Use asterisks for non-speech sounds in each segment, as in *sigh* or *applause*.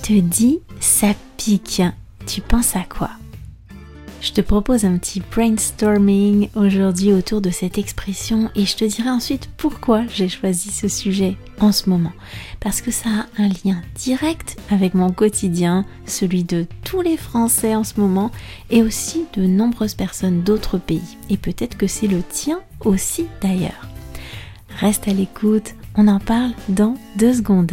je te dis ça pique, tu penses à quoi? Je te propose un petit brainstorming aujourd'hui autour de cette expression et je te dirai ensuite pourquoi j'ai choisi ce sujet en ce moment. Parce que ça a un lien direct avec mon quotidien, celui de tous les Français en ce moment et aussi de nombreuses personnes d'autres pays. Et peut-être que c'est le tien aussi d'ailleurs. Reste à l'écoute, on en parle dans deux secondes.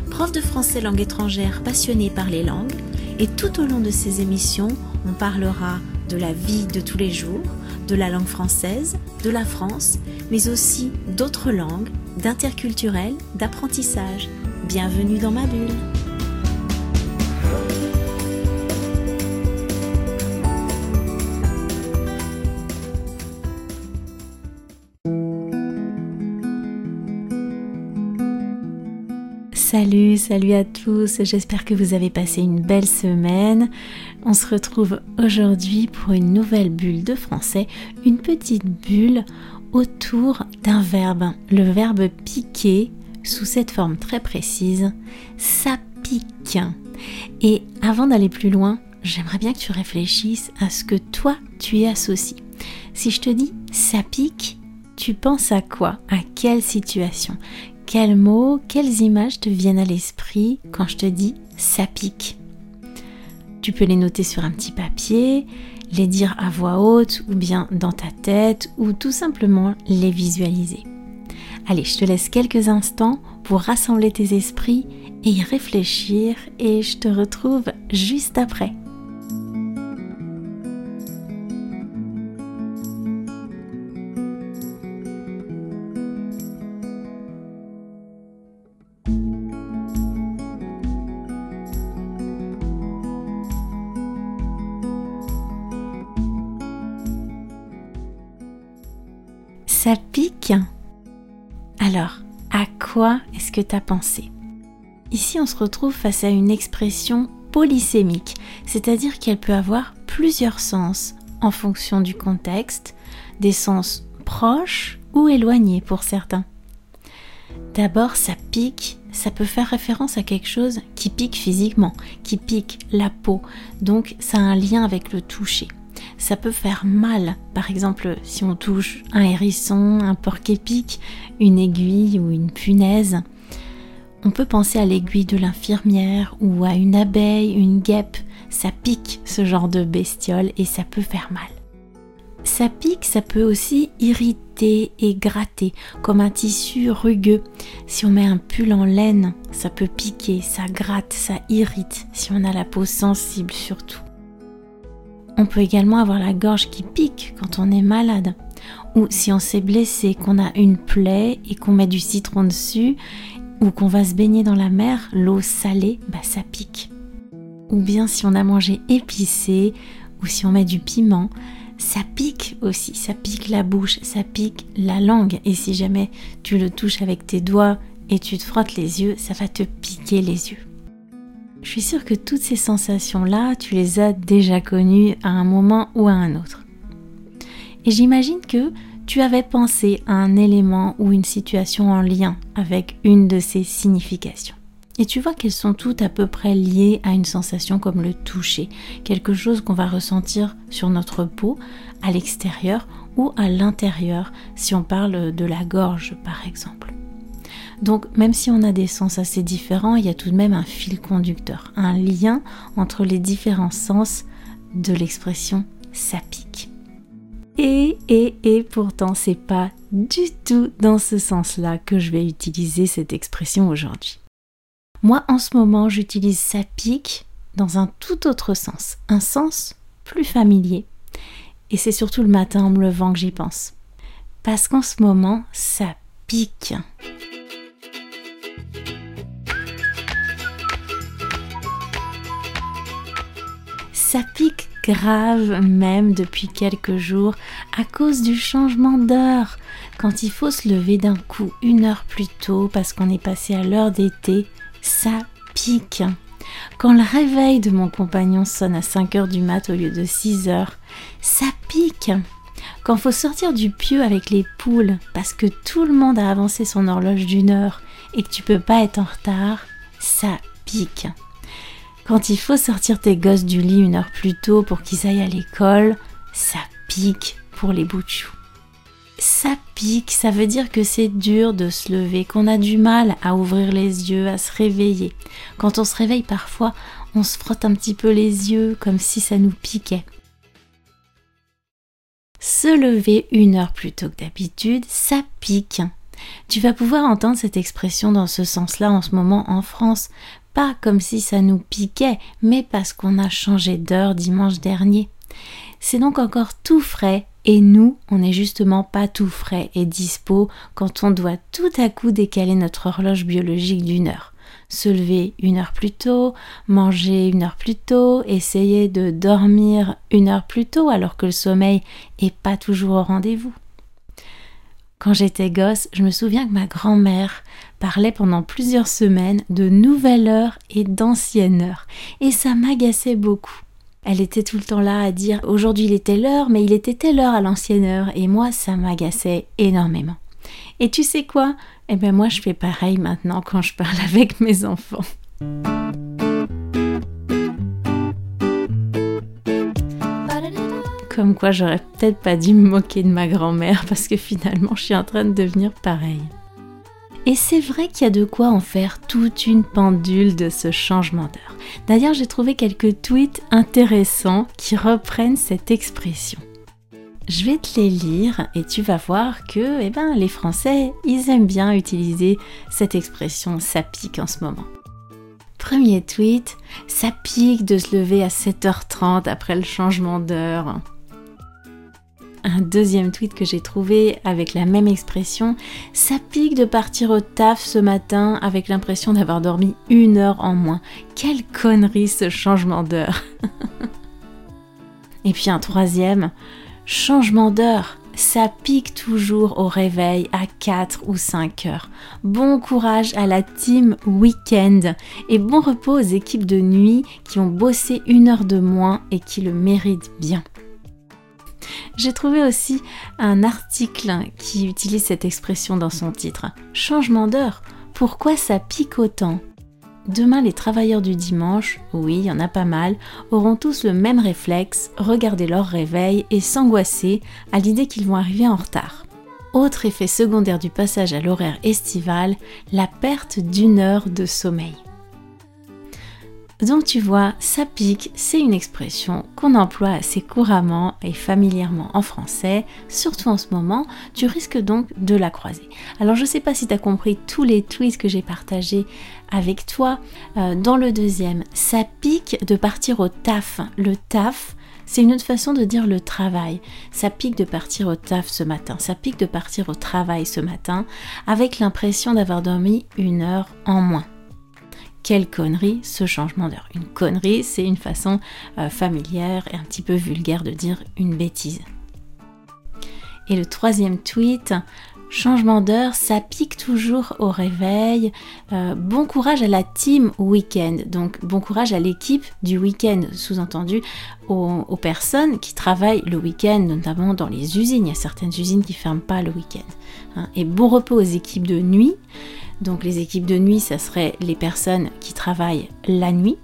prof de français langue étrangère passionnée par les langues et tout au long de ces émissions, on parlera de la vie de tous les jours, de la langue française, de la France, mais aussi d'autres langues, d'interculturel, d'apprentissage. Bienvenue dans ma bulle. Salut, salut à tous, j'espère que vous avez passé une belle semaine. On se retrouve aujourd'hui pour une nouvelle bulle de français, une petite bulle autour d'un verbe, le verbe piquer sous cette forme très précise, ça pique. Et avant d'aller plus loin, j'aimerais bien que tu réfléchisses à ce que toi tu y associes. Si je te dis ça pique, tu penses à quoi? À quelle situation? Quels mots, quelles images te viennent à l'esprit quand je te dis ça pique? Tu peux les noter sur un petit papier, les dire à voix haute ou bien dans ta tête ou tout simplement les visualiser. Allez, je te laisse quelques instants pour rassembler tes esprits et y réfléchir et je te retrouve juste après. Ça pique. Alors, à quoi est-ce que tu as pensé? Ici, on se retrouve face à une expression polysémique, c'est-à-dire qu'elle peut avoir plusieurs sens en fonction du contexte, des sens proches ou éloignés pour certains. D'abord, ça pique, ça peut faire référence à quelque chose qui pique physiquement, qui pique la peau, donc ça a un lien avec le toucher ça peut faire mal. Par exemple, si on touche un hérisson, un porc-épic, une aiguille ou une punaise. On peut penser à l'aiguille de l'infirmière ou à une abeille, une guêpe. Ça pique ce genre de bestiole et ça peut faire mal. Ça pique, ça peut aussi irriter et gratter, comme un tissu rugueux. Si on met un pull en laine, ça peut piquer, ça gratte, ça irrite, si on a la peau sensible surtout. On peut également avoir la gorge qui pique quand on est malade. Ou si on s'est blessé, qu'on a une plaie et qu'on met du citron dessus, ou qu'on va se baigner dans la mer, l'eau salée, bah ça pique. Ou bien si on a mangé épicé, ou si on met du piment, ça pique aussi, ça pique la bouche, ça pique la langue. Et si jamais tu le touches avec tes doigts et tu te frottes les yeux, ça va te piquer les yeux. Je suis sûre que toutes ces sensations-là, tu les as déjà connues à un moment ou à un autre. Et j'imagine que tu avais pensé à un élément ou une situation en lien avec une de ces significations. Et tu vois qu'elles sont toutes à peu près liées à une sensation comme le toucher, quelque chose qu'on va ressentir sur notre peau, à l'extérieur ou à l'intérieur, si on parle de la gorge par exemple. Donc même si on a des sens assez différents, il y a tout de même un fil conducteur, un lien entre les différents sens de l'expression ça pique. Et, et, et pourtant, c'est pas du tout dans ce sens-là que je vais utiliser cette expression aujourd'hui. Moi, en ce moment, j'utilise ça pique dans un tout autre sens, un sens plus familier. Et c'est surtout le matin en me levant que j'y pense. Parce qu'en ce moment, ça pique. Ça pique grave même depuis quelques jours à cause du changement d'heure. Quand il faut se lever d'un coup une heure plus tôt parce qu'on est passé à l'heure d'été, ça pique. Quand le réveil de mon compagnon sonne à 5 heures du mat au lieu de 6 heures, ça pique. Quand faut sortir du pieu avec les poules parce que tout le monde a avancé son horloge d'une heure et que tu peux pas être en retard, ça pique. Quand il faut sortir tes gosses du lit une heure plus tôt pour qu'ils aillent à l'école, ça pique pour les bouts de. Ça pique, ça veut dire que c'est dur de se lever, qu'on a du mal à ouvrir les yeux, à se réveiller. Quand on se réveille parfois, on se frotte un petit peu les yeux comme si ça nous piquait. Se lever une heure plus tôt que d'habitude, ça pique. Tu vas pouvoir entendre cette expression dans ce sens-là en ce moment en France, pas comme si ça nous piquait, mais parce qu'on a changé d'heure dimanche dernier. C'est donc encore tout frais et nous, on n'est justement pas tout frais et dispo quand on doit tout à coup décaler notre horloge biologique d'une heure. Se lever une heure plus tôt, manger une heure plus tôt, essayer de dormir une heure plus tôt alors que le sommeil est pas toujours au rendez-vous. Quand j'étais gosse, je me souviens que ma grand-mère parlait pendant plusieurs semaines de nouvelle heure et d'ancienne heure, et ça m'agaçait beaucoup. Elle était tout le temps là à dire aujourd'hui il était l'heure, mais il était telle heure à l'ancienne heure, et moi ça m'agaçait énormément. Et tu sais quoi? Eh bien moi je fais pareil maintenant quand je parle *laughs* avec mes enfants. Comme quoi j'aurais peut-être pas dû me moquer de ma grand-mère parce que finalement je suis en train de devenir pareil. Et c'est vrai qu'il y a de quoi en faire toute une pendule de ce changement d'heure. D'ailleurs, j'ai trouvé quelques tweets intéressants qui reprennent cette expression. Je vais te les lire et tu vas voir que eh ben, les Français, ils aiment bien utiliser cette expression ça pique en ce moment. Premier tweet, ça pique de se lever à 7h30 après le changement d'heure un deuxième tweet que j'ai trouvé avec la même expression. Ça pique de partir au taf ce matin avec l'impression d'avoir dormi une heure en moins. Quelle connerie ce changement d'heure. *laughs* Et puis un troisième, changement d'heure. Ça pique toujours au réveil à 4 ou 5 heures. Bon courage à la team week-end et bon repos aux équipes de nuit qui ont bossé une heure de moins et qui le méritent bien. J'ai trouvé aussi un article qui utilise cette expression dans son titre. Changement d'heure. Pourquoi ça pique autant? Demain, les travailleurs du dimanche, oui, il y en a pas mal, auront tous le même réflexe, regarder leur réveil et s'angoisser à l'idée qu'ils vont arriver en retard. Autre effet secondaire du passage à l'horaire estival, la perte d'une heure de sommeil. Donc tu vois, ça pique, c'est une expression qu'on emploie assez couramment et familièrement en français, surtout en ce moment, tu risques donc de la croiser. Alors je ne sais pas si tu as compris tous les tweets que j'ai partagés avec toi. Euh, dans le deuxième, ça pique de partir au taf. Le taf, c'est une autre façon de dire le travail. Ça pique de partir au taf ce matin, ça pique de partir au travail ce matin, avec l'impression d'avoir dormi une heure en moins quelle connerie ce changement d'heure. Une connerie, c'est une façon euh, familière et un petit peu vulgaire de dire une bêtise. Et le troisième tweet, changement d'heure, ça pique toujours au réveil. Euh, bon courage à la team week-end. Donc bon courage à l'équipe du week-end, sous-entendu aux, personnes qui travaillent le week-end, notamment dans les usines. Il y a certaines usines qui ferment pas le week-end. Hein. Et bon repos aux équipes de nuit. Donc les équipes de nuit, ça serait les personnes qui travaillent la nuit.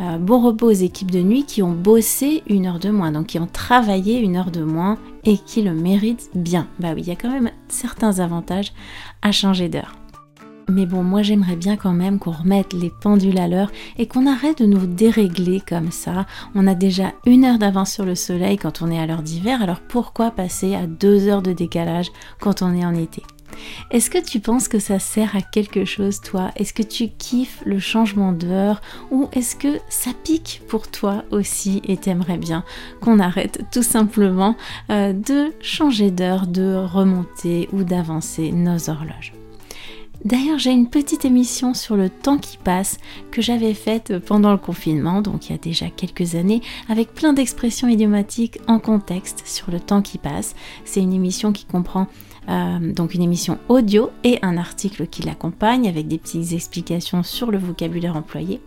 Euh, bon repos aux équipes de nuit qui ont bossé une heure de moins, donc qui ont travaillé une heure de moins et qui le méritent bien. Bah oui, il y a quand même certains avantages à changer d'heure. Mais bon, moi j'aimerais bien quand même qu'on remette les pendules à l'heure et qu'on arrête de nous dérégler comme ça. On a déjà une heure d'avance sur le soleil quand on est à l'heure d'hiver, alors pourquoi passer à deux heures de décalage quand on est en été? Est-ce que tu penses que ça sert à quelque chose, toi? Est-ce que tu kiffes le changement d'heure? Ou est-ce que ça pique pour toi aussi et t'aimerais bien qu'on arrête tout simplement euh, de changer d'heure, de remonter ou d'avancer nos horloges? D'ailleurs, j'ai une petite émission sur le temps qui passe que j'avais faite pendant le confinement, donc il y a déjà quelques années, avec plein d'expressions idiomatiques en contexte sur le temps qui passe. C'est une émission qui comprend euh, donc une émission audio et un article qui l'accompagne avec des petites explications sur le vocabulaire employé.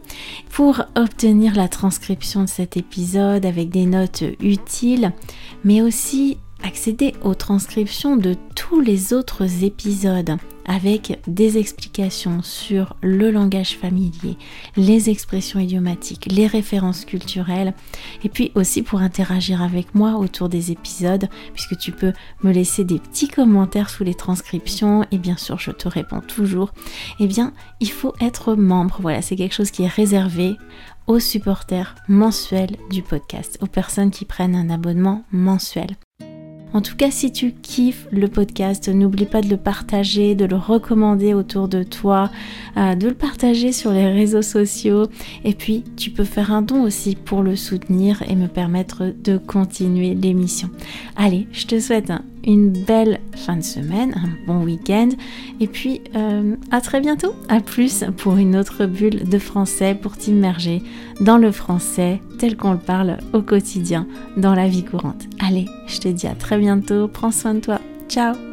Pour obtenir la transcription de cet épisode avec des notes utiles, mais aussi accéder aux transcriptions de tous les autres épisodes avec des explications sur le langage familier, les expressions idiomatiques, les références culturelles, et puis aussi pour interagir avec moi autour des épisodes, puisque tu peux me laisser des petits commentaires sous les transcriptions, et bien sûr je te réponds toujours, eh bien il faut être membre, voilà, c'est quelque chose qui est réservé aux supporters mensuels du podcast, aux personnes qui prennent un abonnement mensuel. En tout cas, si tu kiffes le podcast, n'oublie pas de le partager, de le recommander autour de toi, euh, de le partager sur les réseaux sociaux. Et puis, tu peux faire un don aussi pour le soutenir et me permettre de continuer l'émission. Allez, je te souhaite un une belle fin de semaine, un bon week-end. Et puis euh, à très bientôt. À plus pour une autre bulle de français pour t'immerger dans le français tel qu'on le parle au quotidien, dans la vie courante. Allez, je te dis à très bientôt. Prends soin de toi. Ciao